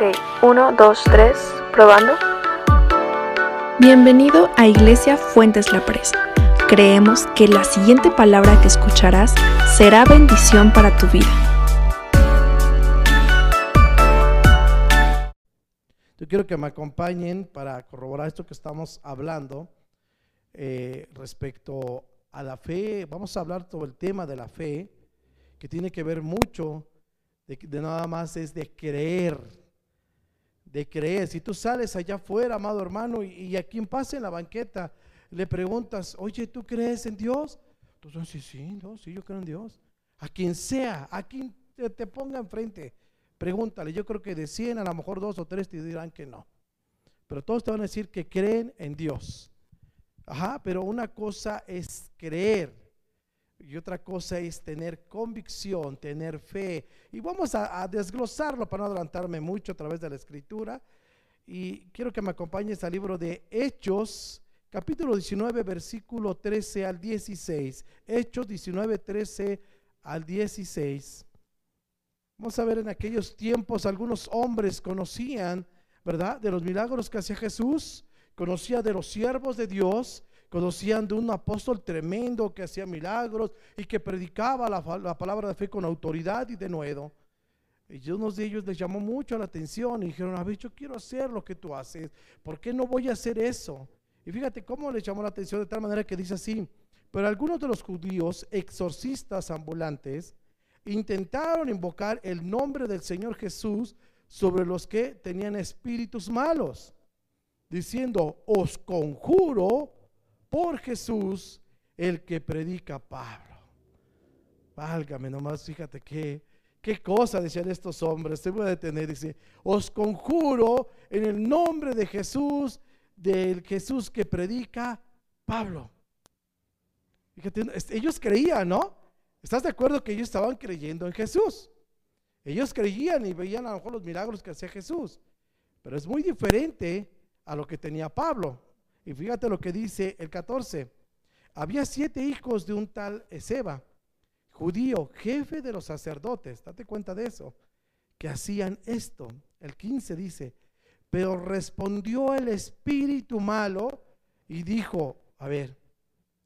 Ok, uno, dos, tres, probando. Bienvenido a Iglesia Fuentes La Presa. Creemos que la siguiente palabra que escucharás será bendición para tu vida. Yo quiero que me acompañen para corroborar esto que estamos hablando eh, respecto a la fe. Vamos a hablar sobre el tema de la fe, que tiene que ver mucho de, de nada más es de creer, de creer. Si tú sales allá afuera, amado hermano, y, y a quien pase en la banqueta, le preguntas, oye, ¿tú crees en Dios? Tú dices, sí, sí, no, sí, yo creo en Dios. A quien sea, a quien te, te ponga enfrente, pregúntale. Yo creo que de 100, a lo mejor dos o tres te dirán que no. Pero todos te van a decir que creen en Dios. Ajá, pero una cosa es creer y otra cosa es tener convicción, tener fe. Y vamos a, desglosarlo para no adelantarme mucho a través de la escritura. Y quiero que me acompañes al libro de Hechos, capítulo 19, versículo 13 al 16. Hechos 19, 13 al 16. Vamos a ver en aquellos tiempos algunos hombres conocían, ¿verdad? De los milagros que hacía Jesús, conocía de los siervos de Dios conocían de un apóstol tremendo que hacía milagros y que predicaba la, la, palabra de fe con autoridad y de nuevo. Y unos de ellos les llamó mucho la atención y dijeron, a ver, yo quiero hacer lo que tú haces, ¿por qué no voy a hacer eso? Y fíjate cómo les llamó la atención de tal manera que dice así, pero algunos de los judíos exorcistas ambulantes intentaron invocar el nombre del Señor Jesús sobre los que tenían espíritus malos, diciendo, os conjuro por Jesús el que predica Pablo. Válgame nomás, fíjate qué, qué cosa decían estos hombres. Se voy a detener, dice, os conjuro en el nombre de Jesús, del Jesús que predica Pablo. Fíjate, ellos creían, ¿no? ¿Estás de acuerdo que ellos estaban creyendo en Jesús? Ellos creían y veían a lo mejor los milagros que hacía Jesús. Pero es muy diferente a lo que tenía Pablo. Y fíjate lo que dice el 14. Había siete hijos de un tal Ezeba, judío, jefe de los sacerdotes. Date cuenta de eso. Que hacían esto. El 15 dice, pero respondió el espíritu malo y dijo, a ver,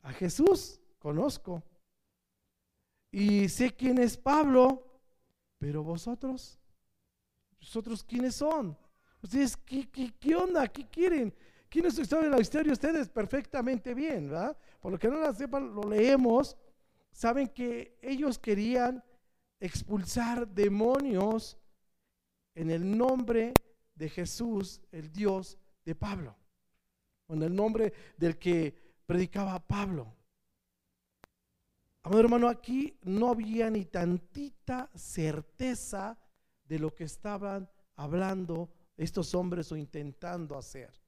a Jesús conozco. Y sé quién es Pablo, pero vosotros, vosotros quiénes son. Ustedes, ¿qué, qué, qué onda? ¿Qué quieren? ¿Quiénes están en la historia? Ustedes perfectamente bien, ¿verdad? Por lo que no la sepan, lo leemos. Saben que ellos querían expulsar demonios en el nombre de Jesús, el Dios de Pablo. En el nombre del que predicaba Pablo. Amado hermano, aquí no había ni tantita certeza de lo que estaban hablando estos hombres o intentando hacer.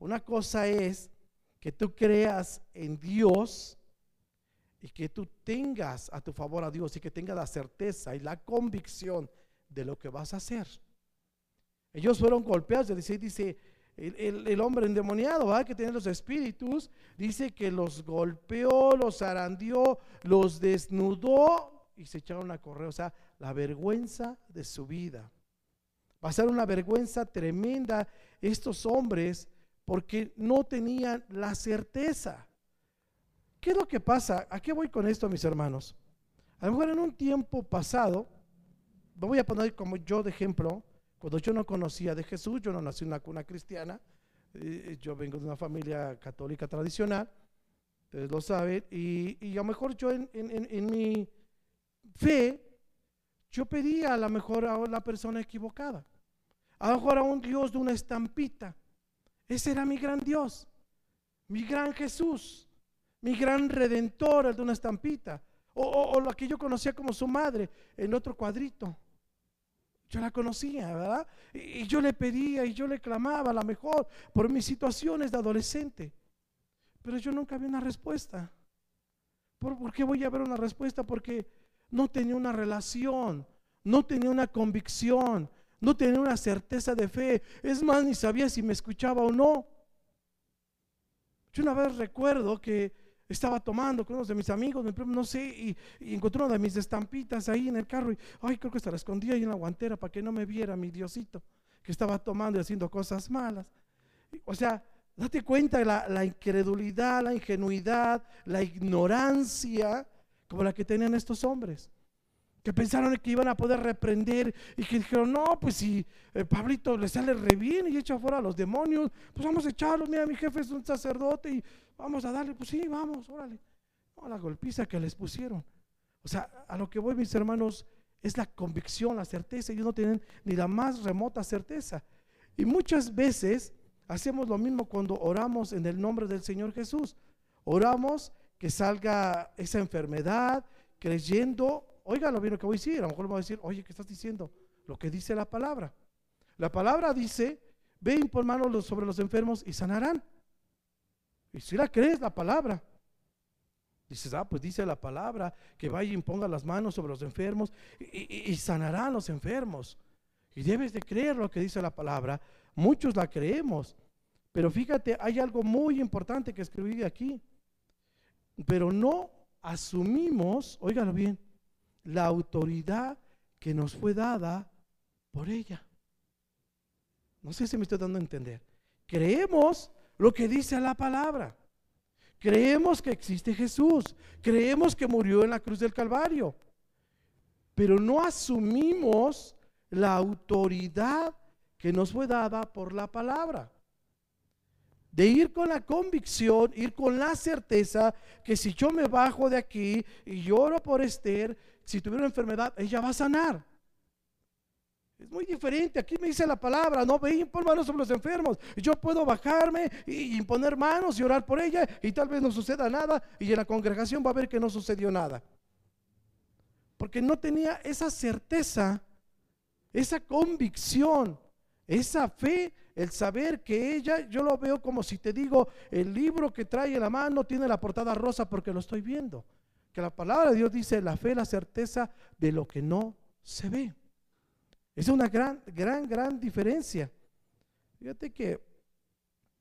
Una cosa es que tú creas en Dios y que tú tengas a tu favor a Dios y que tengas la certeza y la convicción de lo que vas a hacer. Ellos fueron golpeados, dice, dice el, el, hombre endemoniado, ¿verdad? que tiene los espíritus, dice que los golpeó, los arandió, los desnudó y se echaron a correr. O sea, la vergüenza de su vida. Va a ser una vergüenza tremenda. Estos hombres porque no tenían la certeza. ¿Qué es lo que pasa? ¿A qué voy con esto, mis hermanos? A lo mejor en un tiempo pasado, voy a poner como yo de ejemplo, cuando yo no conocía de Jesús, yo no nací en una cuna cristiana, eh, yo vengo de una familia católica tradicional, ustedes lo saben, y, a lo mejor yo en, en, en, mi fe, yo pedía a lo mejor a la persona equivocada, a lo mejor a un Dios de una estampita, ese era mi gran Dios, mi gran Jesús, mi gran redentor, el de una estampita. O, o, o, la que yo conocía como su madre, en otro cuadrito. Yo la conocía, ¿verdad? Y, y yo le pedía y yo le clamaba a la mejor por mis situaciones de adolescente. Pero yo nunca vi una respuesta. ¿Por, ¿Por qué voy a ver una respuesta? Porque no tenía una relación, no tenía una convicción, no tenía una certeza de fe. Es más, ni sabía si me escuchaba o no. Yo una vez recuerdo que estaba tomando con uno de mis amigos, no sé, y, y, encontré una de mis estampitas ahí en el carro. Y, ay, creo que se la escondía ahí en la guantera para que no me viera mi Diosito. que estaba tomando y haciendo cosas malas. O sea, date cuenta de la, la incredulidad, la ingenuidad, la ignorancia como la que tenían estos hombres que pensaron que iban a poder reprender y que dijeron, no, pues si el Pablito le sale re bien y echa fuera a los demonios, pues vamos a echarlos, mira, mi jefe es un sacerdote y vamos a darle, pues sí, vamos, órale. No, la golpiza que les pusieron. O sea, a lo que voy, mis hermanos, es la convicción, la certeza. Ellos no tienen ni la más remota certeza. Y muchas veces hacemos lo mismo cuando oramos en el nombre del Señor Jesús. Oramos que salga esa enfermedad, creyendo oiga lo bien lo que voy a decir. A lo mejor le voy a decir, oye, ¿qué estás diciendo? Lo que dice la palabra. La palabra dice, ven por manos sobre los enfermos y sanarán. Y si la crees, la palabra. Dices, ah, pues dice la palabra que vaya y imponga las manos sobre los enfermos y, y, sanarán los enfermos. Y debes de creer lo que dice la palabra. Muchos la creemos. Pero fíjate, hay algo muy importante que escribí aquí. Pero no asumimos, óigalo bien, la autoridad que nos fue dada por ella. No sé si me estoy dando a entender. Creemos lo que dice la palabra. Creemos que existe Jesús. Creemos que murió en la cruz del Calvario. Pero no asumimos la autoridad que nos fue dada por la palabra. De ir con la convicción, ir con la certeza que si yo me bajo de aquí y lloro por Esther, si tuviera una enfermedad, ella va a sanar. Es muy diferente. Aquí me dice la palabra, no ve por manos sobre los enfermos. Yo puedo bajarme y imponer manos y orar por ella y tal vez no suceda nada y en la congregación va a ver que no sucedió nada. Porque no tenía esa certeza, esa convicción, esa fe, el saber que ella, yo lo veo como si te digo, el libro que trae en la mano tiene la portada rosa porque lo estoy viendo que la palabra de Dios dice la fe, la certeza de lo que no se ve. Es una gran, gran, gran diferencia. Fíjate que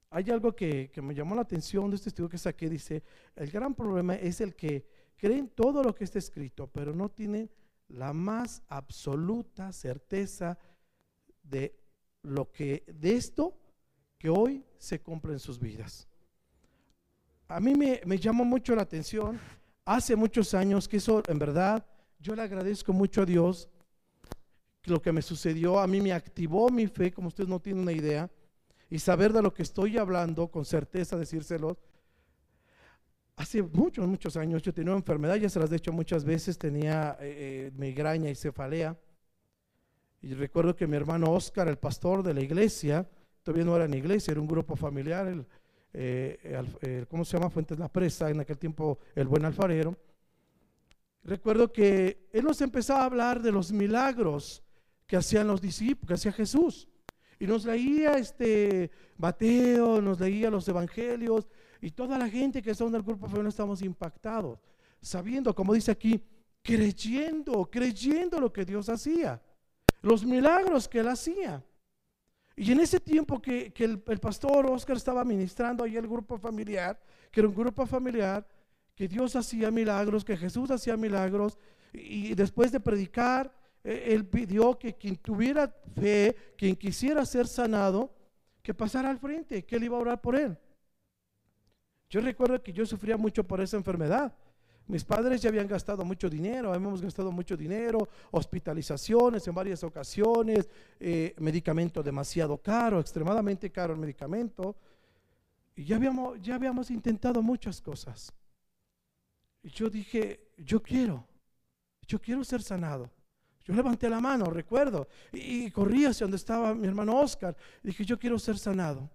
hay algo que, me llamó la atención de este estudio que saqué. Dice, el gran problema es el que creen todo lo que está escrito, pero no tienen la más absoluta certeza de lo que, de esto que hoy se cumple en sus vidas. A mí me, me llamó mucho la atención hace muchos años, que eso en verdad yo le agradezco mucho a Dios, lo que me sucedió a mí me activó mi fe, como ustedes no tienen una idea, y saber de lo que estoy hablando, con certeza decírselo. Hace muchos, muchos años yo tenía una enfermedad, ya se las he dicho muchas veces, tenía eh, eh, migraña y cefalea. Y recuerdo que mi hermano Oscar, el pastor de la iglesia, todavía no era en iglesia, era un grupo familiar, el, eh, eh, ¿cómo se llama? Fuentes La Presa, en aquel tiempo el buen alfarero. Recuerdo que él nos empezaba a hablar de los milagros que hacían los discípulos, que hacía Jesús. Y nos leía este Mateo, nos leía los evangelios, y toda la gente que estaba en el grupo familiar estamos impactados, sabiendo, como dice aquí, creyendo, creyendo lo que Dios hacía, los milagros que él hacía. Y en ese tiempo que, el, pastor Oscar estaba ministrando ahí el grupo familiar, que era un grupo familiar, que Dios hacía milagros, que Jesús hacía milagros, y, después de predicar, e, él pidió que quien tuviera fe, quien quisiera ser sanado, que pasara al frente, que él iba a orar por él. Yo recuerdo que yo sufría mucho por esa enfermedad. Mis padres ya habían gastado mucho dinero, hemos gastado mucho dinero, hospitalizaciones en varias ocasiones, eh, medicamento demasiado caro, extremadamente caro el medicamento. Y ya habíamos, ya habíamos intentado muchas cosas. Y yo dije, yo quiero, yo quiero ser sanado. Yo levanté la mano, recuerdo, y, y corrí hacia donde estaba mi hermano Oscar. Y dije, yo quiero ser sanado.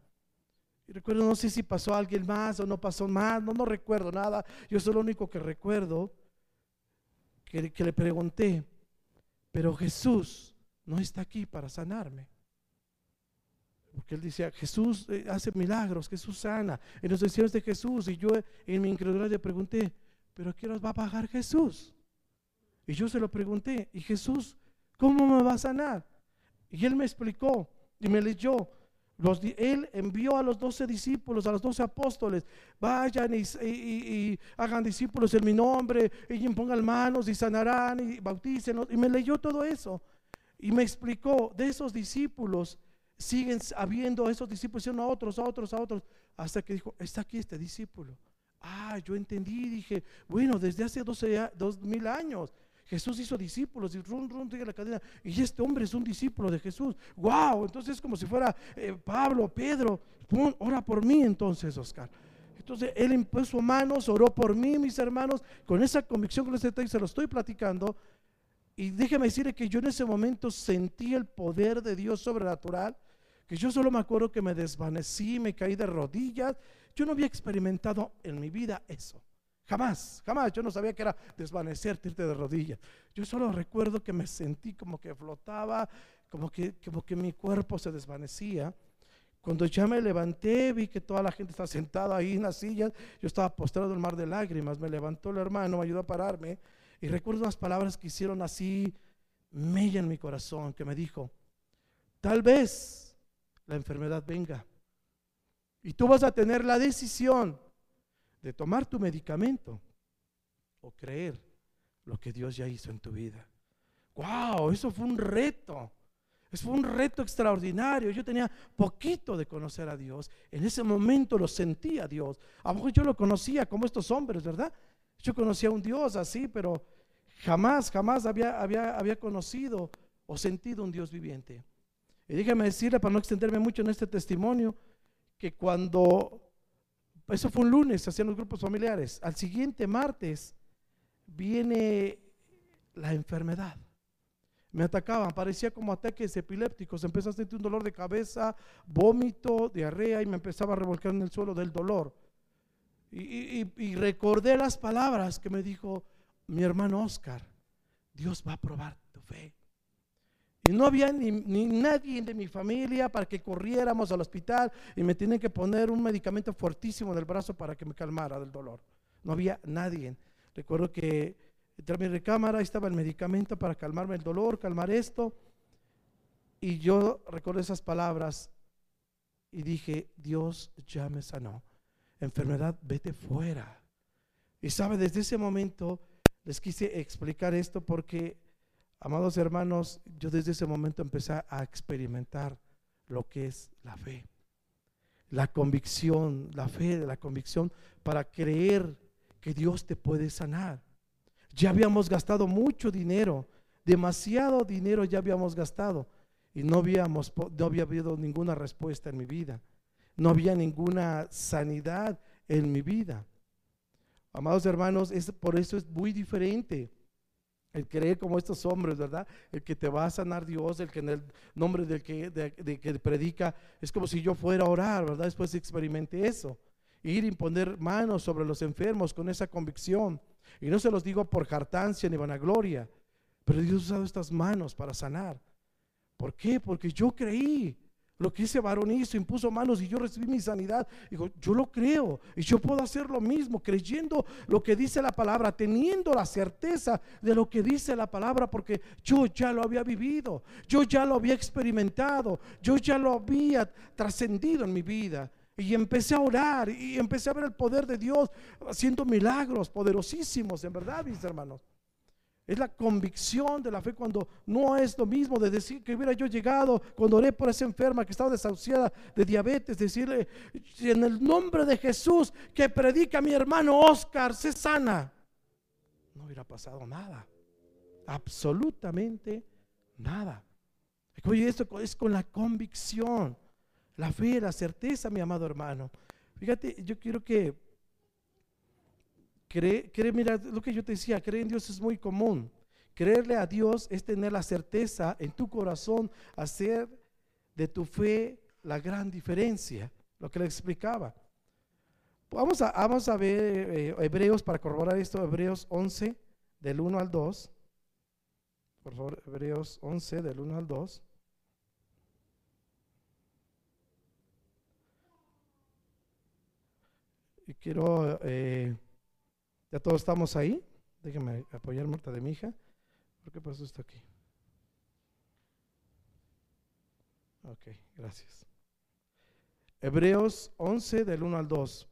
Y recuerdo, no sé si pasó alguien más o no pasó más, no, no recuerdo nada. Yo soy lo único que recuerdo que, que le pregunté, pero Jesús no está aquí para sanarme. Porque él decía, Jesús eh, hace milagros, Jesús sana. En los deseos de Jesús. Y yo en mi incredulidad le pregunté, ¿pero qué nos va a pagar Jesús? Y yo se lo pregunté, ¿y Jesús cómo me va a sanar? Y él me explicó y me leyó él envió a los doce discípulos, a los doce apóstoles, vayan y, hagan discípulos en mi nombre, y pongan manos y sanarán y bauticen. Y me leyó todo eso. Y me explicó de esos discípulos, siguen habiendo esos discípulos, a otros, a otros, a otros, hasta que dijo, está aquí este discípulo. Ah, yo entendí, dije, bueno, desde hace 12, dos mil años Jesús hizo discípulos y rum, rum, sigue la cadena. Y este hombre es un discípulo de Jesús. ¡Wow! Entonces es como si fuera eh, Pablo, Pedro. ora por mí entonces, Oscar. Entonces él impuso manos, oró por mí, mis hermanos, con esa convicción que les se lo estoy platicando. Y déjeme decirle que yo en ese momento sentí el poder de Dios sobrenatural, que yo solo me acuerdo que me desvanecí, me caí de rodillas. Yo no había experimentado en mi vida eso. Jamás, jamás. Yo no sabía que era desvanecerte, irte de rodillas. Yo solo recuerdo que me sentí como que flotaba, como que, como que mi cuerpo se desvanecía. Cuando ya me levanté, vi que toda la gente está sentada ahí en las sillas. Yo estaba postrado en el mar de lágrimas. Me levantó el hermano, me ayudó a pararme. Y recuerdo unas palabras que hicieron así, mella en mi corazón, que me dijo, tal vez la enfermedad venga. Y tú vas a tener la decisión de tomar tu medicamento o creer lo que Dios ya hizo en tu vida. ¡Wow! Eso fue un reto. Eso fue un reto extraordinario. Yo tenía poquito de conocer a Dios. En ese momento lo sentía Dios. A lo mejor yo lo conocía como estos hombres, ¿verdad? Yo conocía a un Dios así, pero jamás, jamás había, había, había conocido o sentido un Dios viviente. Y déjame decirle, para no extenderme mucho en este testimonio, que cuando eso fue un lunes, hacían los grupos familiares. Al siguiente martes viene la enfermedad. Me atacaban, parecía como ataques epilépticos. Empezó a sentir un dolor de cabeza, vómito, diarrea y me empezaba a revolcar en el suelo del dolor. Y, y recordé las palabras que me dijo mi hermano Oscar. Dios va a probar tu fe. Y no había ni, nadie de mi familia para que corriéramos al hospital y me tienen que poner un medicamento fuertísimo en el brazo para que me calmara del dolor. No había nadie. Recuerdo que entre mi recámara estaba el medicamento para calmarme el dolor, calmar esto. Y yo recuerdo esas palabras y dije, Dios ya me sanó. Enfermedad, vete fuera. Y sabe, desde ese momento les quise explicar esto porque Amados hermanos, yo desde ese momento empecé a experimentar lo que es la fe. La convicción, la fe de la convicción para creer que Dios te puede sanar. Ya habíamos gastado mucho dinero, demasiado dinero ya habíamos gastado y no, habíamos, no había habido ninguna respuesta en mi vida. No había ninguna sanidad en mi vida. Amados hermanos, es, por eso es muy diferente el creer como estos hombres, ¿verdad? El que te va a sanar Dios, el que en el nombre del que, de, que predica, es como si yo fuera a orar, ¿verdad? Después experimenté eso. Ir y poner manos sobre los enfermos con esa convicción. Y no se los digo por jartancia ni vanagloria, pero Dios ha usado estas manos para sanar. ¿Por qué? Porque yo creí. Lo que ese varón hizo, impuso manos y yo recibí mi sanidad. Digo, yo lo creo y yo puedo hacer lo mismo, creyendo lo que dice la palabra, teniendo la certeza de lo que dice la palabra, porque yo ya lo había vivido, yo ya lo había experimentado, yo ya lo había trascendido en mi vida. Y empecé a orar y empecé a ver el poder de Dios haciendo milagros poderosísimos, en verdad, mis hermanos. Es la convicción de la fe cuando no es lo mismo de decir que hubiera yo llegado cuando oré por esa enferma que estaba desahuciada de diabetes, decirle en el nombre de Jesús que predica mi hermano Oscar, se sana. No hubiera pasado nada, absolutamente nada. Oye, esto es con la convicción, la fe, la certeza, mi amado hermano. Fíjate, yo quiero que Creer, mira, lo que yo te decía, creer en Dios es muy común. Creerle a Dios es tener la certeza en tu corazón, hacer de tu fe la gran diferencia, lo que le explicaba. Vamos a, vamos a ver eh, Hebreos para corroborar esto, Hebreos 11, del 1 al 2. Por favor, Hebreos 11, del 1 al 2. Y quiero eh, ¿Ya todos estamos ahí? Déjenme apoyar muerta de mi hija. ¿Por qué pasó esto aquí? Ok, gracias. Hebreos 11 del 1 al 2.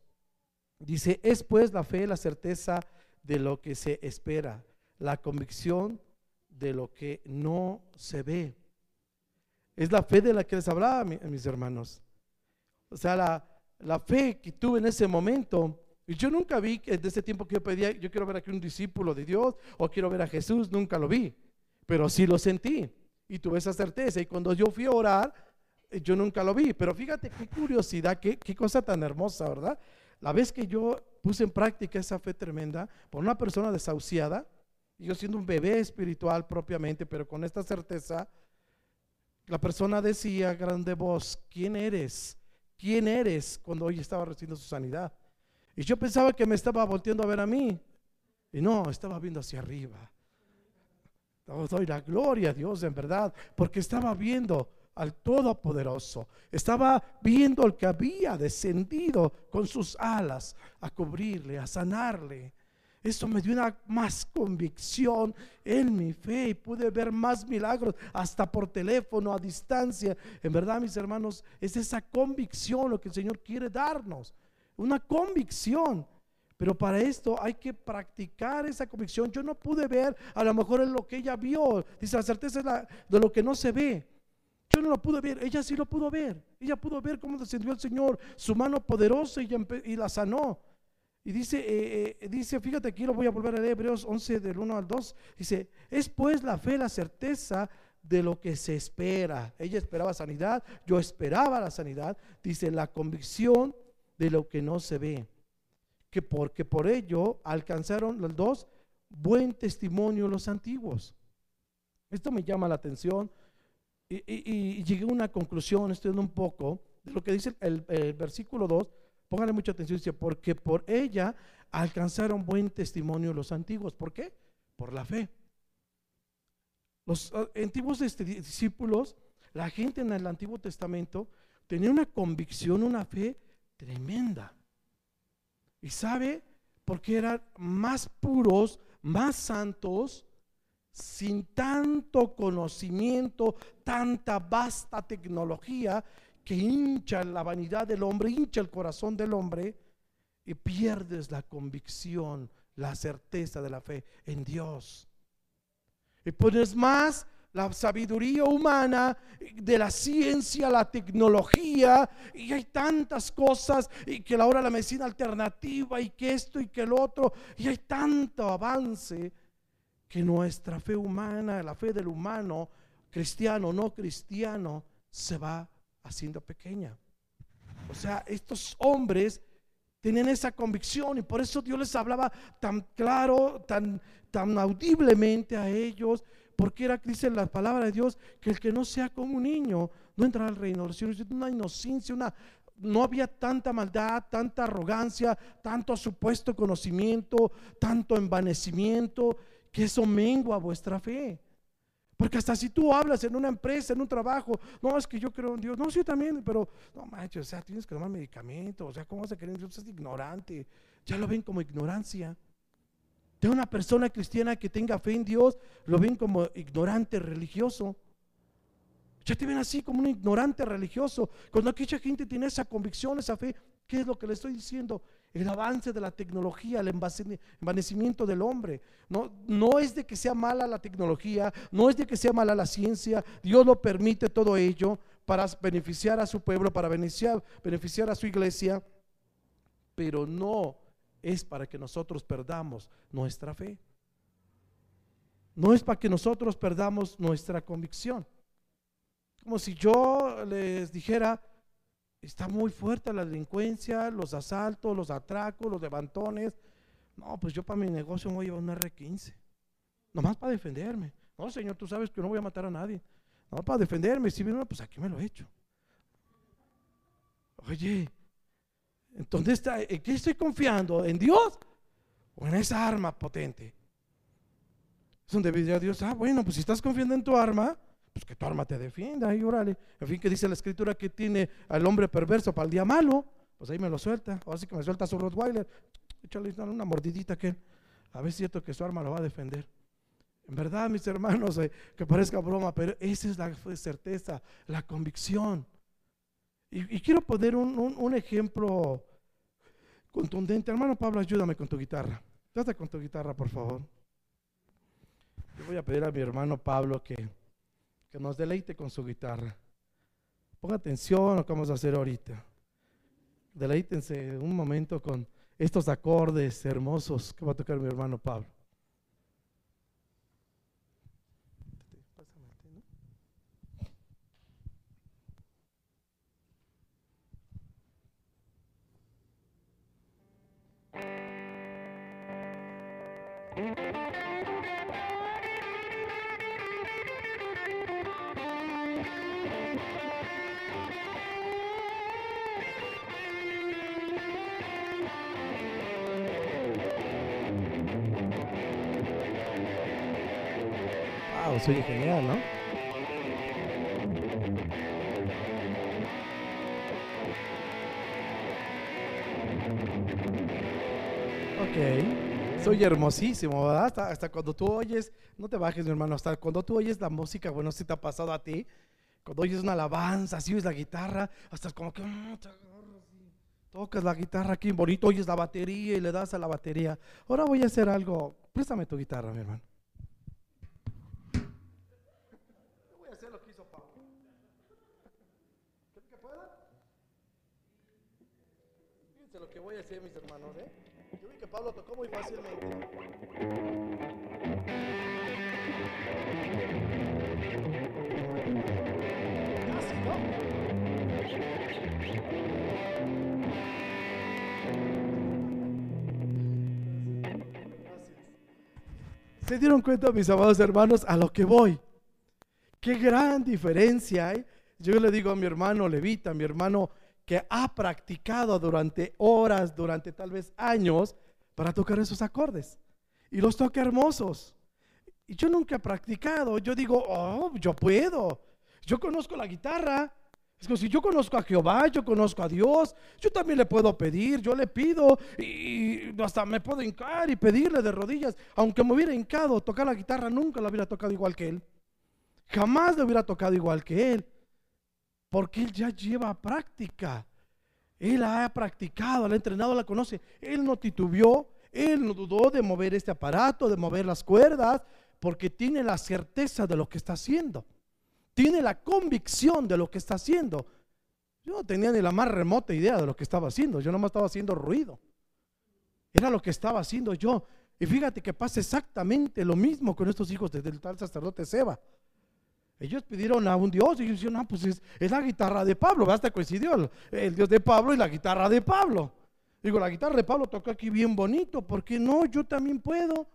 Dice, es pues la fe la certeza de lo que se espera, la convicción de lo que no se ve. Es la fe de la que les hablaba, mis hermanos. O sea, la, la fe que tuve en ese momento. Y yo nunca vi desde ese tiempo que yo pedía, yo quiero ver aquí un discípulo de Dios o quiero ver a Jesús, nunca lo vi. Pero sí lo sentí y tuve esa certeza. Y cuando yo fui a orar, eh, yo nunca lo vi. Pero fíjate qué curiosidad, qué, qué cosa tan hermosa, ¿verdad? La vez que yo puse en práctica esa fe tremenda por una persona desahuciada, yo siendo un bebé espiritual propiamente, pero con esta certeza, la persona decía grande voz, ¿quién eres? ¿Quién eres? Cuando hoy estaba recibiendo su sanidad. Y yo pensaba que me estaba volteando a ver a mí. Y no, estaba viendo hacia arriba. Doy la gloria a Dios en verdad, porque estaba viendo al Todopoderoso. Estaba viendo al que había descendido con sus alas a cubrirle, a sanarle. Eso me dio una más convicción en mi fe y pude ver más milagros hasta por teléfono a distancia. En verdad, mis hermanos, es esa convicción lo que el Señor quiere darnos. Una convicción. Pero para esto hay que practicar esa convicción. Yo no pude ver, a lo mejor en lo que ella vio. Dice, la certeza es de lo que no se ve. Yo no lo pude ver, ella sí lo pudo ver. Ella pudo ver cómo descendió el Señor, su mano poderosa y, y la sanó. Y dice, eh, eh, dice, fíjate aquí, lo voy a volver a leer, Hebreos 11 del 1 al 2. Dice, es pues la fe, la certeza de lo que se espera. Ella esperaba sanidad, yo esperaba la sanidad. Dice, la convicción de lo que no se ve. Que porque por ello alcanzaron los dos buen testimonio los antiguos. Esto me llama la atención y, llegué a una conclusión, estudiando un poco de lo que dice el, el versículo 2 Póngale mucha atención, dice, porque por ella alcanzaron buen testimonio los antiguos. ¿Por qué? Por la fe. Los ah, antiguos este, discípulos, la gente en el Antiguo Testamento, tenía una convicción, una fe tremenda. Y sabe, porque eran más puros, más santos, sin tanto conocimiento, tanta vasta tecnología que hincha la vanidad del hombre, hincha el corazón del hombre y pierdes la convicción, la certeza de la fe en Dios. Y pones más la sabiduría humana, de la ciencia, la tecnología, y hay tantas cosas, y que ahora la medicina alternativa, y que esto y que el otro, y hay tanto avance que nuestra fe humana, la fe del humano, cristiano o no cristiano, se va haciendo pequeña. O sea, estos hombres tenían esa convicción y por eso Dios les hablaba tan claro, tan, tan audiblemente a ellos, porque era, dice la palabra de Dios, que el que no sea como un niño no entrará al reino de los cielos. Una inocencia, una, no había tanta maldad, tanta arrogancia, tanto supuesto conocimiento, tanto envanecimiento, que eso mengua vuestra fe. Porque hasta si tú hablas en una empresa, en un trabajo, no, es que yo creo en Dios, no, sí también, pero no manches, o sea, tienes que tomar medicamentos, o sea, ¿cómo vas a creer en Dios? Es ignorante, ya lo ven como ignorancia. De una persona cristiana que tenga fe en Dios, lo ven como ignorante religioso. Ya te ven así como un ignorante religioso. Cuando aquella gente tiene esa convicción, esa fe, ¿qué es lo que le estoy diciendo? el avance de la tecnología, el envanecimiento del hombre. No, no es de que sea mala la tecnología, no es de que sea mala la ciencia, Dios lo permite todo ello para beneficiar a su pueblo, para beneficiar, beneficiar a su iglesia, pero no es para que nosotros perdamos nuestra fe. No es para que nosotros perdamos nuestra convicción. Como si yo les dijera, está muy fuerte la delincuencia, los asaltos, los atracos, los levantones. No, pues yo para mi negocio voy a llevar un R15. Nomás para defenderme. No, Señor, tú sabes que no voy a matar a nadie. No, para defenderme. Si viene pues aquí me lo he hecho. Oye, entonces, ¿en qué estoy confiando? ¿En Dios o en esa arma potente? Es donde diría Dios, ah, bueno, pues si estás confiando en tu arma, pues que tu arma te defienda y órale. En fin, que dice la escritura que tiene al hombre perverso para el día malo, pues ahí me lo suelta. O así que me suelta su Rottweiler, échale una mordidita que a ver si es cierto que su arma lo va a defender. En verdad, mis hermanos, eh, que parezca broma, pero esa es la certeza, la convicción. Y, quiero poner un, ejemplo contundente. Hermano Pablo, ayúdame con tu guitarra. Trata con tu guitarra, por favor. Yo voy a pedir a mi hermano Pablo que que nos deleite con su guitarra. Ponga atención a lo que vamos a hacer ahorita. Deleítense un momento con estos acordes hermosos que va a tocar mi hermano Pablo. Wow, soy genial, ¿no? Ok, soy hermosísimo, ¿verdad? Hasta, hasta cuando tú oyes, no te bajes, mi hermano, hasta cuando tú oyes la música, bueno, si te ha pasado a ti, cuando oyes una alabanza, así oyes la guitarra, hasta como que y tocas la guitarra aquí, bonito, oyes la batería y le das a la batería. Ahora voy a hacer algo, préstame tu guitarra, mi hermano. Voy a hacer lo que hizo Pablo. ¿Creen que pueda? Fíjense mis hermanos, ¿eh? Yo vi que Pablo tocó muy fácilmente. Casi, ¿no? ¿Se dieron cuenta, mis amados hermanos, a lo que voy? Qué gran diferencia hay. Yo le digo a mi hermano Levita, a mi hermano que ha practicado durante horas, durante tal vez años, para tocar esos acordes. Y los toca hermosos. Y yo nunca he practicado. Yo digo, oh, yo puedo. Yo conozco la guitarra. Es como si yo conozco a Jehová, yo conozco a Dios, yo también le puedo pedir, yo le pido y hasta me puedo hincar y pedirle de rodillas. Aunque me hubiera hincado, tocar la guitarra nunca la hubiera tocado igual que él. Jamás le hubiera tocado igual que él. Porque él ya lleva práctica. Él ha practicado, la ha entrenado, la conoce. Él no titubeó, él no dudó de mover este aparato, de mover las cuerdas, porque tiene la certeza de lo que está haciendo. Tiene la convicción de lo que está haciendo. Yo no tenía ni la más remota idea de lo que estaba haciendo. Yo nomás estaba haciendo ruido. Era lo que estaba haciendo yo. Y fíjate que pasa exactamente lo mismo con estos hijos del tal sacerdote Seba. Ellos pidieron a un Dios y ellos dijeron, no, pues es, la guitarra de Pablo. Hasta coincidió el, Dios de Pablo y la guitarra de Pablo. Digo, la guitarra de Pablo toca aquí bien bonito. ¿Por qué no? Yo también puedo.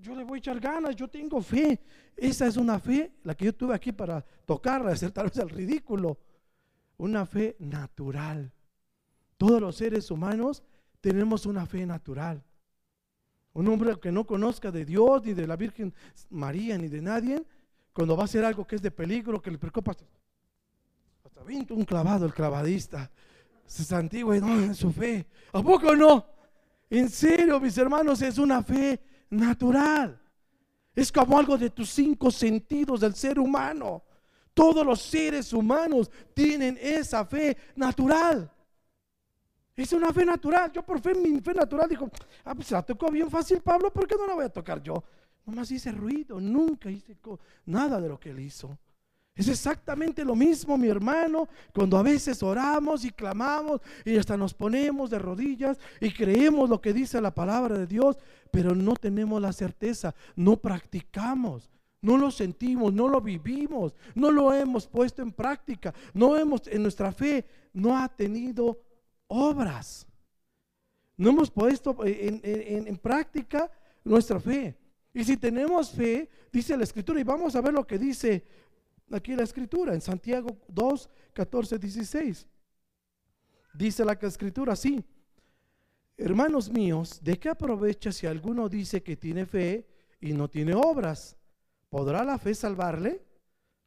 Yo le voy a echar ganas, yo tengo fe. Esa es una fe, la que yo tuve aquí para tocarla, hacer tal el ridículo. Una fe natural. Todos los seres humanos tenemos una fe natural. Un hombre que no conozca de Dios, ni de la Virgen María, ni de nadie, cuando va a hacer algo que es de peligro, que le preocupa, hasta, hasta un clavado el clavadista. Se santigua no, en su fe. ¿A poco no? En serio, mis hermanos, es una fe natural. Es como algo de tus cinco sentidos del ser humano. Todos los seres humanos tienen esa fe natural. Es una fe natural. Yo por fe, mi fe natural dijo, ah, pues la tocó bien fácil Pablo, ¿por qué no la voy a tocar yo? Nomás hice ruido, nunca hice nada de lo que él hizo. Es exactamente lo mismo, mi hermano, cuando a veces oramos y clamamos y hasta nos ponemos de rodillas y creemos lo que dice la palabra de Dios, pero no tenemos la certeza, no practicamos, no lo sentimos, no lo vivimos, no lo hemos puesto en práctica, no hemos en nuestra fe no ha tenido obras. No hemos puesto en, en, en práctica nuestra fe. Y si tenemos fe, dice la escritura, y vamos a ver lo que dice aquí la escritura, en Santiago 2, 14, 16. Dice la escritura así, hermanos míos, ¿de qué aprovecha si alguno dice que tiene fe y no tiene obras? ¿Podrá la fe salvarle?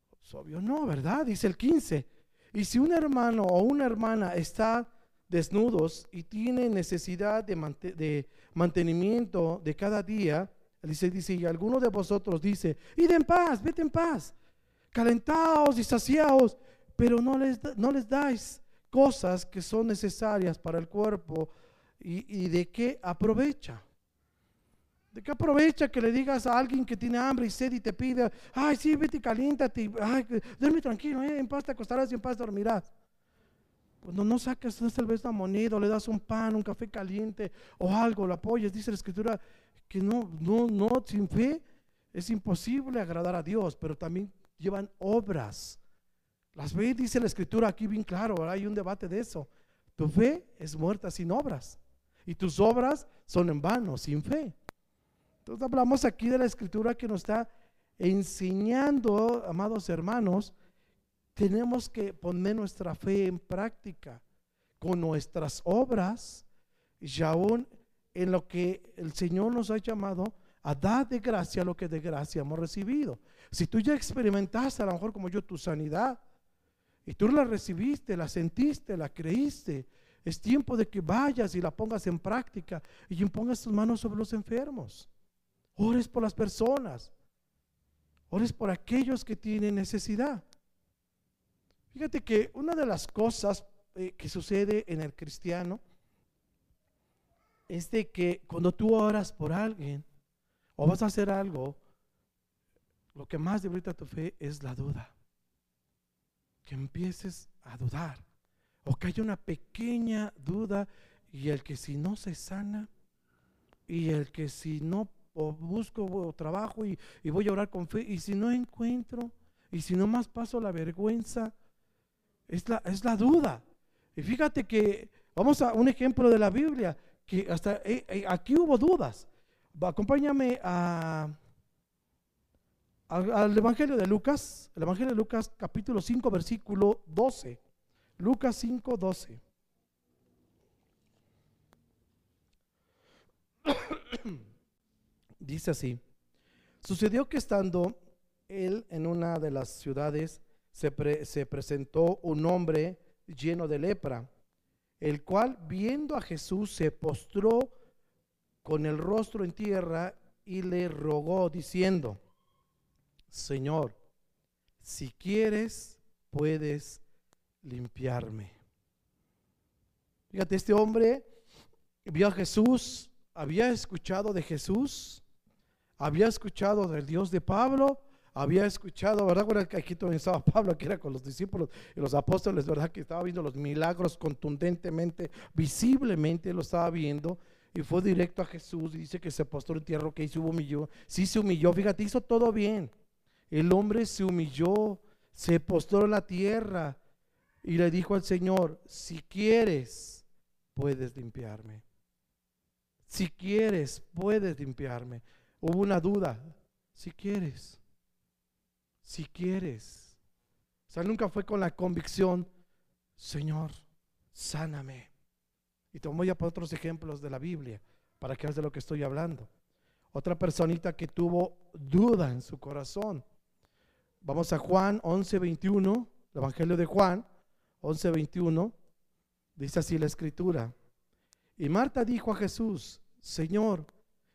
Pues obvio no, ¿verdad? Dice el 15. Y si un hermano o una hermana está desnudos y tiene necesidad de, de mantenimiento de cada día, dice, dice, y alguno de vosotros dice, id en paz, vete en paz calentados y saciados, pero no les, no les dais cosas que son necesarias para el cuerpo y, de qué aprovecha. ¿De qué aprovecha que le digas a alguien que tiene hambre y sed y te pide, ay, sí, vete y caliéntate, ay, duerme tranquilo, eh, en paz te acostarás y en paz dormirás? Cuando no sacas tal vez una moneda, le das un pan, un café caliente o algo, lo apoyas, dice la escritura que no, no, no, sin fe es imposible agradar a Dios, pero también llevan obras. Las ve, dice la escritura aquí bien claro, hay un debate de eso. Tu fe es muerta sin obras y tus obras son en vano, sin fe. Entonces hablamos aquí de la escritura que nos está enseñando, amados hermanos, tenemos que poner nuestra fe en práctica con nuestras obras y aún en lo que el Señor nos ha llamado a dar de gracia lo que de gracia hemos recibido. Si tú ya experimentaste a lo mejor como yo tu sanidad y tú la recibiste, la sentiste, la creíste, es tiempo de que vayas y la pongas en práctica y pongas tus manos sobre los enfermos. Ores por las personas. Ores por aquellos que tienen necesidad. Fíjate que una de las cosas eh, que sucede en el cristiano es de que cuando tú oras por alguien o vas a hacer algo, lo que más debilita tu fe es la duda. Que empieces a dudar o que haya una pequeña duda y el que si no se sana y el que si no busco trabajo y, y voy a orar con fe y si no encuentro y si no más paso la vergüenza es la, es la duda. Y fíjate que, vamos a un ejemplo de la Biblia, que hasta eh, eh, aquí hubo dudas. acompáñame a, al Evangelio de Lucas, el Evangelio de Lucas capítulo 5 versículo 12. Lucas 5, 12. Dice así, sucedió que estando él en una de las ciudades, se, presentó un hombre lleno de lepra, el cual viendo a Jesús se postró con el rostro en tierra y le rogó diciendo, Señor, si quieres, puedes limpiarme. Fíjate, este hombre vio a Jesús, había escuchado de Jesús, había escuchado del Dios de Pablo, había escuchado, ¿verdad? que aquí también estaba Pablo, que era con los discípulos y los apóstoles, ¿verdad? Que estaba viendo los milagros contundentemente, visiblemente lo estaba viendo. Y fue directo a Jesús y dice que se postró en tierra, que se humilló. Sí se humilló, fíjate, hizo todo bien. El hombre se humilló, se postró en la tierra y le dijo al Señor, si quieres, puedes limpiarme. Si quieres, puedes limpiarme. Hubo una duda, si quieres si quieres. O sea, nunca fue con la convicción, Señor, sáname. Y te voy a poner otros ejemplos de la Biblia para que veas de lo que estoy hablando. Otra personita que tuvo duda en su corazón. Vamos a Juan 11:21, el Evangelio de Juan 11:21. Dice así la escritura. Y Marta dijo a Jesús, Señor,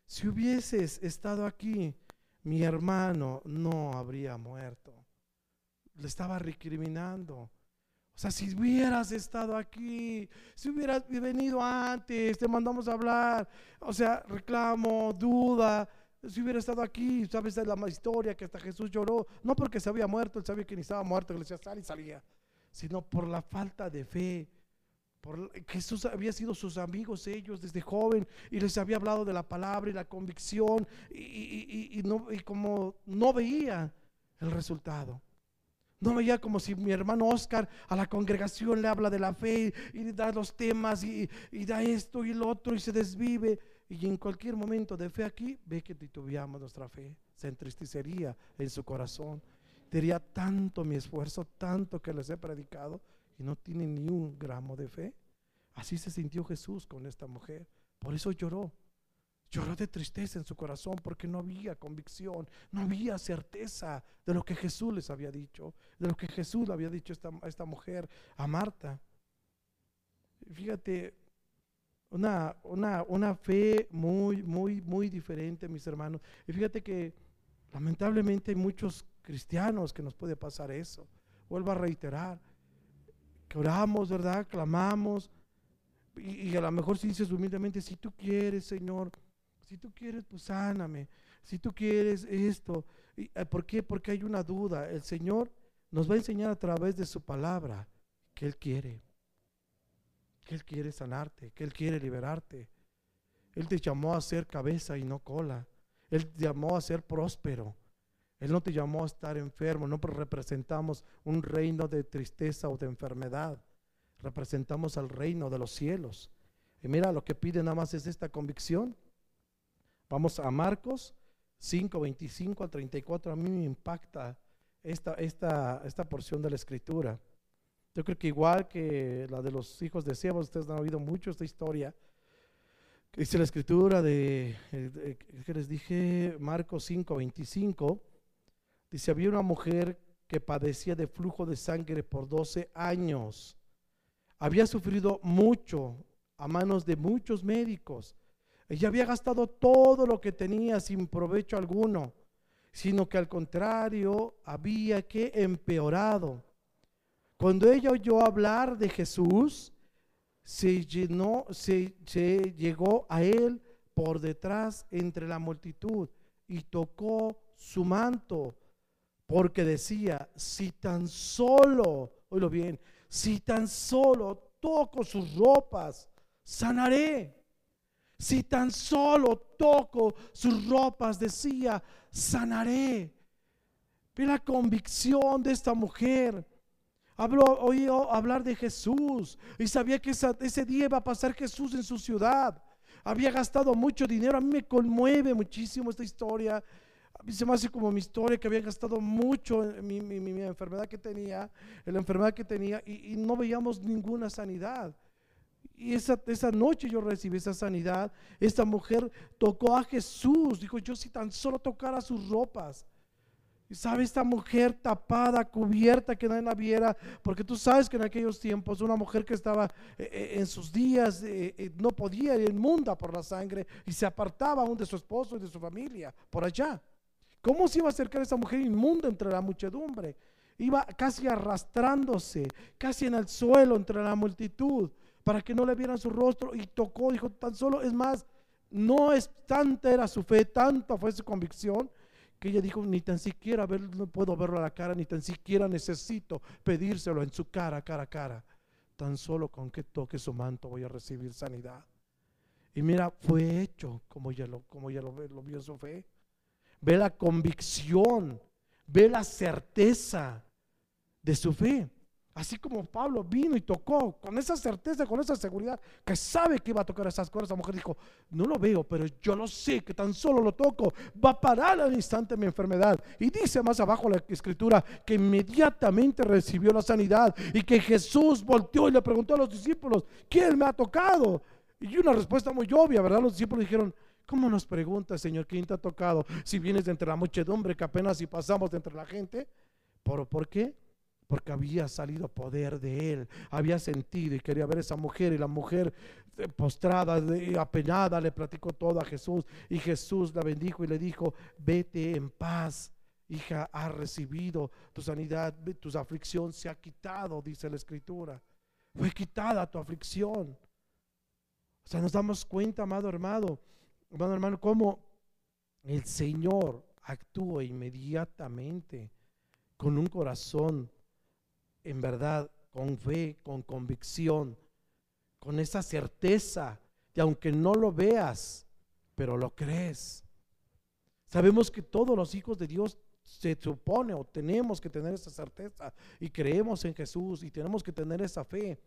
si hubieses estado aquí, mi hermano no habría muerto. Le estaba recriminando. O sea, si hubieras estado aquí, si hubieras venido antes, te mandamos a hablar. O sea, reclamo, duda. Si hubiera estado aquí, sabes la historia que hasta Jesús lloró, no porque se había muerto, él sabía que ni estaba muerto, que le decía sal y salía, sino por la falta de fe, por, Jesús había sido sus amigos ellos desde joven y les había hablado de la palabra y la convicción y, no, y como no veía el resultado. No veía como si mi hermano Oscar a la congregación le habla de la fe y, da los temas y, da esto y lo otro y se desvive. Y en cualquier momento de fe aquí ve que titubeamos nuestra fe. Se entristecería en su corazón. Diría tanto mi esfuerzo, tanto que les he predicado y no tiene ni un gramo de fe. Así se sintió Jesús con esta mujer. Por eso lloró. Lloró de tristeza en su corazón porque no había convicción, no había certeza de lo que Jesús les había dicho, de lo que Jesús le había dicho a esta, esta mujer, a Marta. Fíjate, una, una, una fe muy, muy, muy diferente, mis hermanos. Y fíjate que lamentablemente hay muchos cristianos que nos puede pasar eso. Vuelvo a reiterar, que oramos, ¿verdad? Clamamos. Y, a lo mejor si dices humildemente, si tú quieres, Señor, Si tú quieres, pues sáname. Si tú quieres esto. ¿Y, eh, ¿Por qué? Porque hay una duda. El Señor nos va a enseñar a través de su palabra que Él quiere. Que Él quiere sanarte, que Él quiere liberarte. Él te llamó a ser cabeza y no cola. Él te llamó a ser próspero. Él no te llamó a estar enfermo. No representamos un reino de tristeza o de enfermedad. Representamos al reino de los cielos. Y mira, lo que pide nada más es esta convicción. Vamos a Marcos 5, 25 al 34. A mí me impacta esta, esta, esta porción de la escritura. Yo creo que igual que la de los hijos de Seba, ustedes han oído mucho esta historia. Dice la escritura de, que les dije, Marcos 5, 25. Dice, había una mujer que padecía de flujo de sangre por 12 años. Había sufrido mucho a manos de muchos médicos. Ella había gastado todo lo que tenía sin provecho alguno, sino que al contrario había que empeorado. Cuando ella oyó hablar de Jesús, se llenó, se, se llegó a él por detrás entre la multitud y tocó su manto, porque decía, si tan solo, oílo bien, si tan solo toco sus ropas, sanaré. Si tan solo toco sus ropas, decía, sanaré. Ve la convicción de esta mujer. Habló, oído hablar de Jesús y sabía que ese día iba a pasar Jesús en su ciudad. Había gastado mucho dinero. A mí me conmueve muchísimo esta historia. Se me hace como mi historia que había gastado mucho en mi, enfermedad que tenía, en la enfermedad que tenía y no veíamos ninguna sanidad. Y esa, esa noche yo recibí esa sanidad. Esta mujer tocó a Jesús. Dijo, yo si tan solo tocara sus ropas. Y sabe, esta mujer tapada, cubierta, que nadie la viera, porque tú sabes que en aquellos tiempos una mujer que estaba eh, eh, en sus días eh, no podía ir inmunda por la sangre y se apartaba aún de su esposo y de su familia por allá. ¿Cómo se iba a acercar esa mujer inmunda entre la muchedumbre? Iba casi arrastrándose, casi en el suelo entre la multitud para que no le vieran su rostro y tocó, dijo, tan solo, es más, no es tanta era su fe, tanta fue su convicción, que ella dijo, ni tan siquiera no puedo verlo a la cara, ni tan siquiera necesito pedírselo en su cara, cara a cara. Tan solo con que toque su manto voy a recibir sanidad. Y mira, fue hecho como ella lo, como ella lo, lo vio su fe. Ve la convicción, ve la certeza de su fe. Así como Pablo vino y tocó con esa certeza, con esa seguridad, que sabe que iba a tocar esas cosas, la mujer dijo, no lo veo, pero yo lo sé, que tan solo lo toco, va a parar al instante mi enfermedad. Y dice más abajo la escritura que inmediatamente recibió la sanidad y que Jesús volteó y le preguntó a los discípulos, ¿quién me ha tocado? Y una respuesta muy obvia, ¿verdad? Los discípulos dijeron, ¿cómo nos pregunta, Señor, quién te ha tocado? Si vienes de entre la muchedumbre que apenas si pasamos de entre la gente. ¿Por, ¿por qué? porque había salido poder de él, había sentido y quería ver a esa mujer y la mujer eh, postrada, apenada, le platicó todo a Jesús y Jesús la bendijo y le dijo, vete en paz, hija, has recibido tu sanidad, tu aflicción se ha quitado, dice la escritura, fue quitada tu aflicción. O sea, nos damos cuenta, amado hermano, amado hermano, cómo el Señor actúa inmediatamente con un corazón en verdad, con fe, con convicción, con esa certeza de aunque no lo veas, pero lo crees. Sabemos que todos los hijos de Dios se supone o tenemos que tener esa certeza y creemos en Jesús y tenemos que tener esa fe.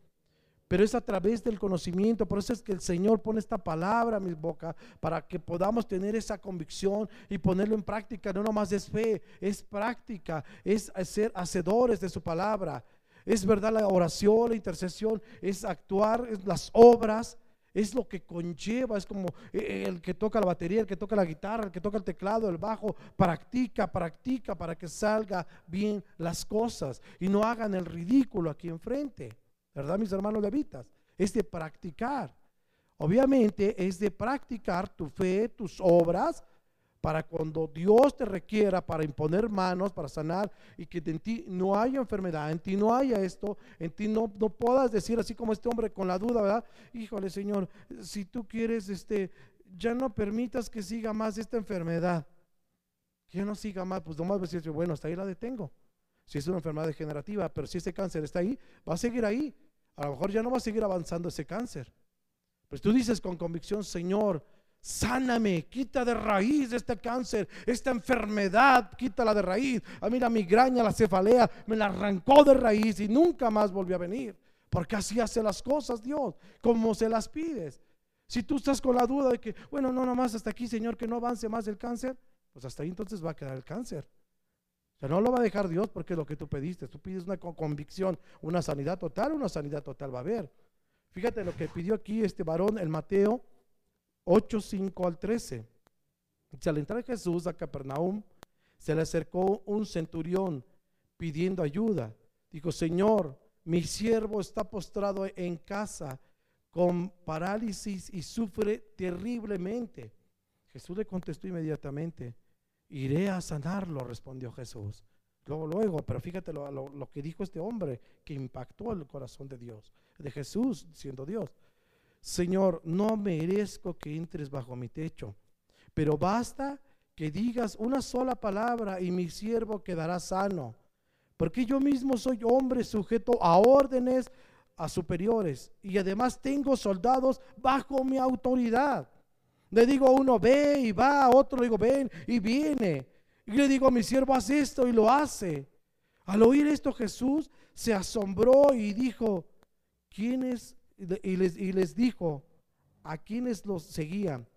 Pero es a través del conocimiento, por eso es que el Señor pone esta palabra en mi boca para que podamos tener esa convicción y ponerlo en práctica. No nomás es fe, es práctica, es ser hacedores de su palabra. Es verdad la oración, la intercesión, es actuar, es las obras, es lo que conlleva, es como eh, eh, el que toca la batería, el que toca la guitarra, el que toca el teclado, el bajo, practica, practica para que salga bien las cosas y no hagan el ridículo aquí enfrente. ¿Verdad, mis hermanos levitas? Es de practicar. Obviamente es de practicar tu fe, tus obras, para cuando Dios te requiera para imponer manos, para sanar y que en ti no haya enfermedad, en ti no haya esto, en ti no, no puedas decir así como este hombre con la duda, ¿verdad? Híjole Señor, si tú quieres, este, ya no permitas que siga más esta enfermedad. Que no siga más, pues nomás decir, bueno, hasta ahí la detengo. Si es una enfermedad degenerativa, pero si ese cáncer está ahí, va a seguir ahí. A lo mejor ya no va a seguir avanzando ese cáncer. Pues tú dices con convicción, Señor, sáname, quita de raíz este cáncer, esta enfermedad, quítala de raíz. A mí la migraña, la cefalea, me la arrancó de raíz y nunca más volvió a venir. Porque así hace las cosas Dios, como se las pides. Si tú estás con la duda de que, bueno, no, nomás hasta aquí, Señor, que no avance más el cáncer, pues hasta ahí entonces va a quedar el cáncer. No lo va a dejar Dios porque es lo que tú pediste. Tú pides una convicción, una sanidad total, una sanidad total va a haber. Fíjate lo que pidió aquí este varón, el Mateo 8, 5 al 13. Dice, al entrar Jesús a Capernaum, se le acercó un centurión pidiendo ayuda. Dijo, Señor, mi siervo está postrado en casa con parálisis y sufre terriblemente. Jesús le contestó inmediatamente, iré a sanarlo, respondió Jesús. Luego, luego, pero fíjate lo, lo, que dijo este hombre que impactó el corazón de Dios, de Jesús siendo Dios. Señor, no merezco que entres bajo mi techo, pero basta que digas una sola palabra y mi siervo quedará sano, porque yo mismo soy hombre sujeto a órdenes a superiores y además tengo soldados bajo mi autoridad. Le digo a uno, ve y va, a otro le digo, ven y viene. Y le digo a mi siervo, haz esto y lo hace. Al oír esto Jesús se asombró y dijo, ¿quiénes? Y les, y les dijo, a quienes los seguían,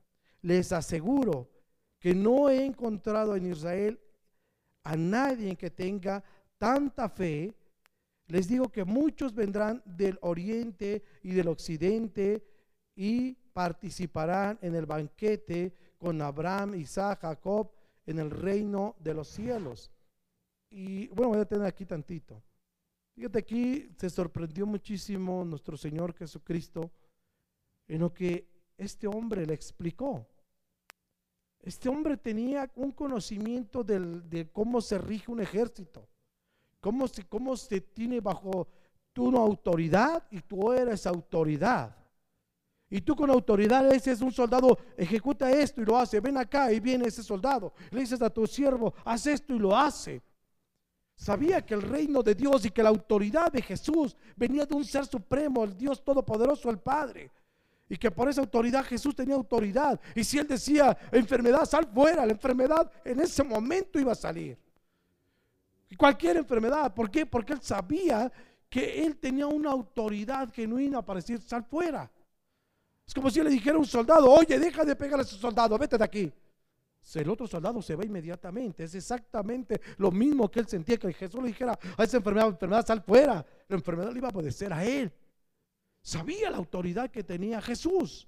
les aseguro que no he encontrado en Israel a nadie que tenga tanta fe. Les digo que muchos vendrán del oriente y del occidente y participarán en el banquete con Abraham, Isaac, Jacob en el reino de los cielos. Y bueno, voy a tener aquí tantito. Fíjate aquí, se sorprendió muchísimo nuestro Señor Jesucristo en lo que este hombre le explicó. Este hombre tenía un conocimiento de cómo se rige un ejército, cómo se, cómo se tiene bajo tu autoridad y tú eres autoridad. Y tú con autoridad le dices un soldado, ejecuta esto y lo hace. Ven acá y viene ese soldado. Le dices a tu siervo, haz esto y lo hace. Sabía que el reino de Dios y que la autoridad de Jesús venía de un ser supremo, el Dios todopoderoso, el Padre. Y que por esa autoridad Jesús tenía autoridad. Y si él decía, enfermedad, sal fuera, la enfermedad en ese momento iba a salir. Cualquier enfermedad. ¿Por qué? Porque él sabía que él tenía una autoridad genuina para decir, sal fuera. Es como si le dijera a un soldado, oye, deja de pegar a ese soldado, vete de aquí. El otro soldado se va inmediatamente. Es exactamente lo mismo que él sentía que Jesús le dijera a esa enfermedad, enfermedad, sal fuera. La enfermedad le iba a obedecer a él. Sabía la autoridad que tenía Jesús.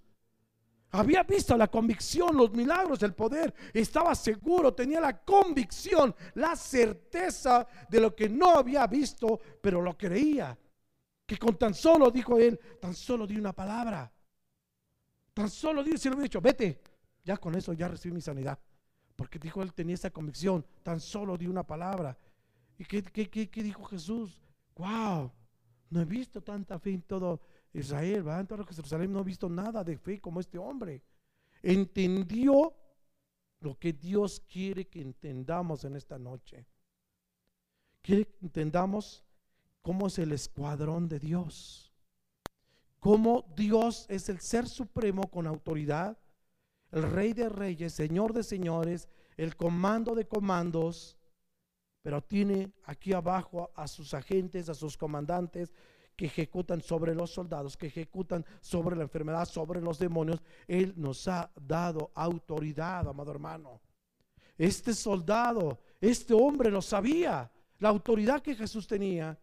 Había visto la convicción, los milagros, el poder. Estaba seguro, tenía la convicción, la certeza de lo que no había visto, pero lo creía. Que con tan solo, dijo él, tan solo di una palabra Tan solo Dios si le hubiera dicho, vete, ya con eso ya recibí mi sanidad. Porque dijo él tenía esa convicción, tan solo di una palabra. ¿Y qué, qué, dijo Jesús? Wow, no he visto tanta fe en todo Israel, ¿va? en todo Jerusalén no he visto nada de fe como este hombre. Entendió lo que Dios quiere que entendamos en esta noche. Quiere que entendamos cómo es el escuadrón de Dios cómo Dios es el ser supremo con autoridad, el rey de reyes, señor de señores, el comando de comandos, pero tiene aquí abajo a sus agentes, a sus comandantes que ejecutan sobre los soldados, que ejecutan sobre la enfermedad, sobre los demonios. Él nos ha dado autoridad, amado hermano. Este soldado, este hombre lo sabía, la autoridad que Jesús tenía.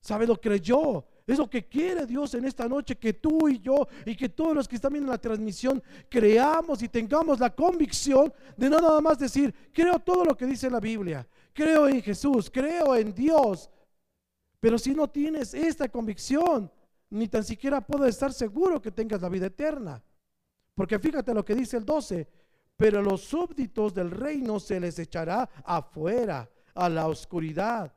¿Sabe? Lo creyó, es lo que quiere Dios en esta noche, que tú y yo y que todos los que están viendo la transmisión creamos y tengamos la convicción de no nada más decir, creo todo lo que dice la Biblia, creo en Jesús, creo en Dios. Pero si no tienes esta convicción, ni tan siquiera puedo estar seguro que tengas la vida eterna. Porque fíjate lo que dice el 12, pero los súbditos del reino se les echará afuera, a la oscuridad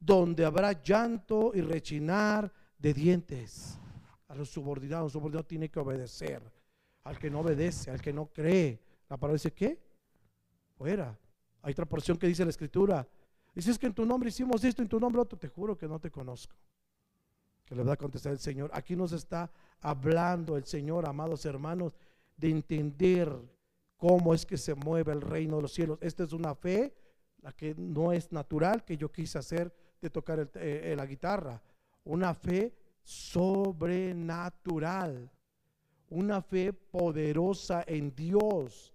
donde habrá llanto y rechinar de dientes. A los subordinados, un subordinado tiene que obedecer. al que no obedece, al que no cree. La palabra dice, ¿qué? Fuera. Hay otra porción que dice la escritura. Dice, es que en tu nombre hicimos esto, en tu nombre otro, te juro que no te conozco. Que le va a contestar el Señor. Aquí nos está hablando el Señor, amados hermanos, de entender cómo es que se mueve el reino de los cielos. Esta es una fe, la que no es natural, que yo quise hacer de tocar eh, la guitarra. Una fe sobrenatural. Una fe poderosa en Dios.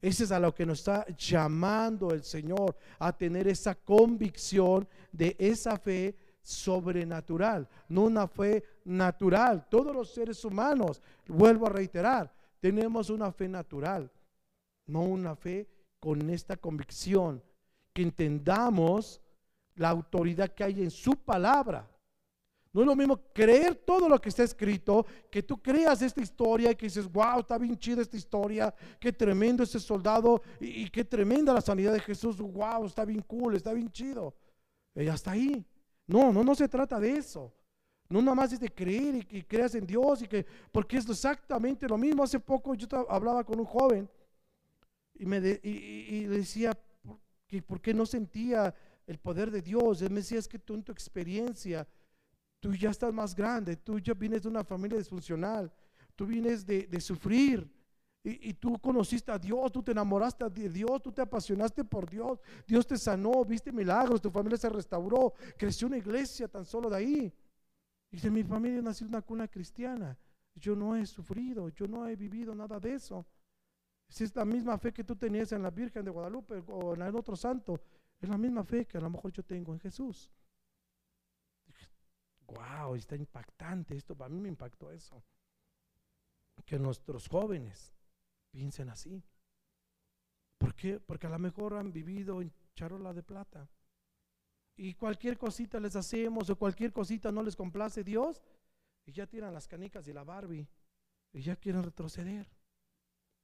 Ese es a lo que nos está llamando el Señor, a tener esa convicción de esa fe sobrenatural, no una fe natural. Todos los seres humanos, vuelvo a reiterar, tenemos una fe natural, no una fe con esta convicción, que entendamos la autoridad que hay en su palabra. No es lo mismo creer todo lo que está escrito, que tú creas esta historia y que dices, wow, está bien chida esta historia, qué tremendo ese soldado y, qué tremenda la sanidad de Jesús, wow, está bien cool, está bien chido. Y hasta ahí. No, no, no se trata de eso. No nada más es de creer y que creas en Dios y que, porque es exactamente lo mismo. Hace poco yo hablaba con un joven y me y, le decía que por qué no sentía el poder de Dios. Él me decía, es que tú en tu experiencia Tú ya estás más grande, tú ya vienes de una familia disfuncional, tú vienes de, sufrir. Y, tú conociste a Dios, tú te enamoraste de Dios, tú te apasionaste por Dios, Dios te sanó, viste milagros, tu familia se restauró, creció una iglesia tan solo de ahí. Y dice, mi familia nació en una cuna cristiana, yo no he sufrido, yo no he vivido nada de eso. Si es la misma fe que tú tenías en la Virgen de Guadalupe o en el otro santo, es la misma fe que a lo mejor yo tengo en Jesús wow, está impactante esto, para mí me impactó eso. Que nuestros jóvenes piensen así. ¿Por qué? Porque a lo mejor han vivido en charola de plata. Y cualquier cosita les hacemos o cualquier cosita no les complace Dios. Y ya tiran las canicas de la Barbie. Y ya quieren retroceder.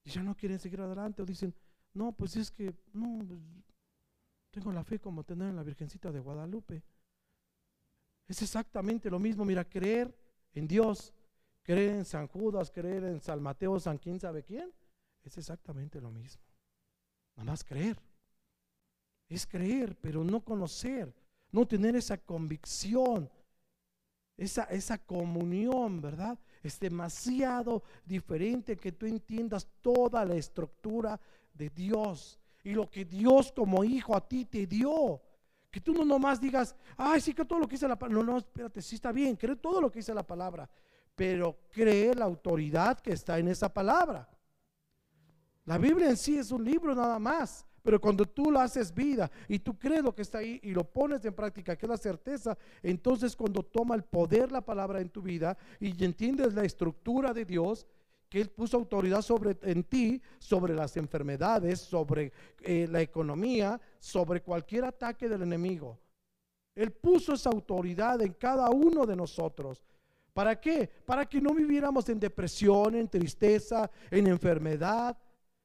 Y ya no quieren seguir adelante. O dicen, no, pues es que no, pues, tengo la fe como tener en la Virgencita de Guadalupe. Es exactamente lo mismo, mira, creer en Dios, creer en San Judas, creer en San Mateo, San quién sabe quién, es exactamente lo mismo. Nada más creer. Es creer, pero no conocer, no tener esa convicción, esa, esa comunión, ¿verdad? Es demasiado diferente que tú entiendas toda la estructura de Dios y lo que Dios como hijo a ti te dio. Que tú no nomás digas, ay, sí que todo lo que dice la palabra. No, no, espérate, sí está bien, cree todo lo que dice la palabra, pero cree la autoridad que está en esa palabra. La Biblia en sí es un libro nada más, pero cuando tú la haces vida y tú crees lo que está ahí y lo pones en práctica, que es la certeza, entonces cuando toma el poder la palabra en tu vida y entiendes la estructura de Dios, que Él puso autoridad sobre, en ti, sobre las enfermedades, sobre eh, la economía, sobre cualquier ataque del enemigo. Él puso esa autoridad en cada uno de nosotros. ¿Para qué? Para que no viviéramos en depresión, en tristeza, en enfermedad.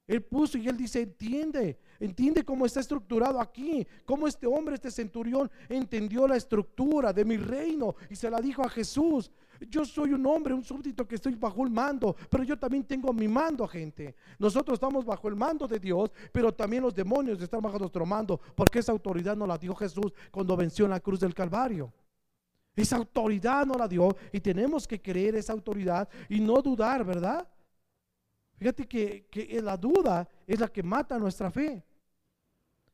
Él puso y él dice, entiende, entiende cómo está estructurado aquí, cómo este hombre, este centurión, entendió la estructura de mi reino y se la dijo a Jesús. Yo soy un hombre, un súbdito que estoy bajo el mando, pero yo también tengo mi mando, gente. Nosotros estamos bajo el mando de Dios, pero también los demonios están bajo nuestro mando, porque esa autoridad no la dio Jesús cuando venció en la cruz del Calvario. Esa autoridad no la dio y tenemos que creer esa autoridad y no dudar, ¿verdad? Fíjate que, que la duda es la que mata nuestra fe.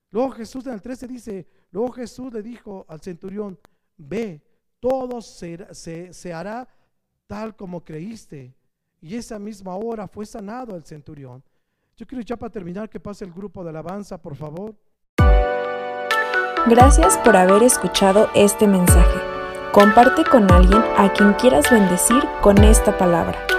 Luego Jesús en el 13 dice, luego Jesús le dijo al centurión, ve, todo se, hará tal como creíste. Y esa misma hora fue sanado el centurión. Yo quiero ya para terminar que pase el grupo de alabanza, por favor. Gracias por haber escuchado este mensaje. Comparte con alguien a quien quieras bendecir con esta palabra.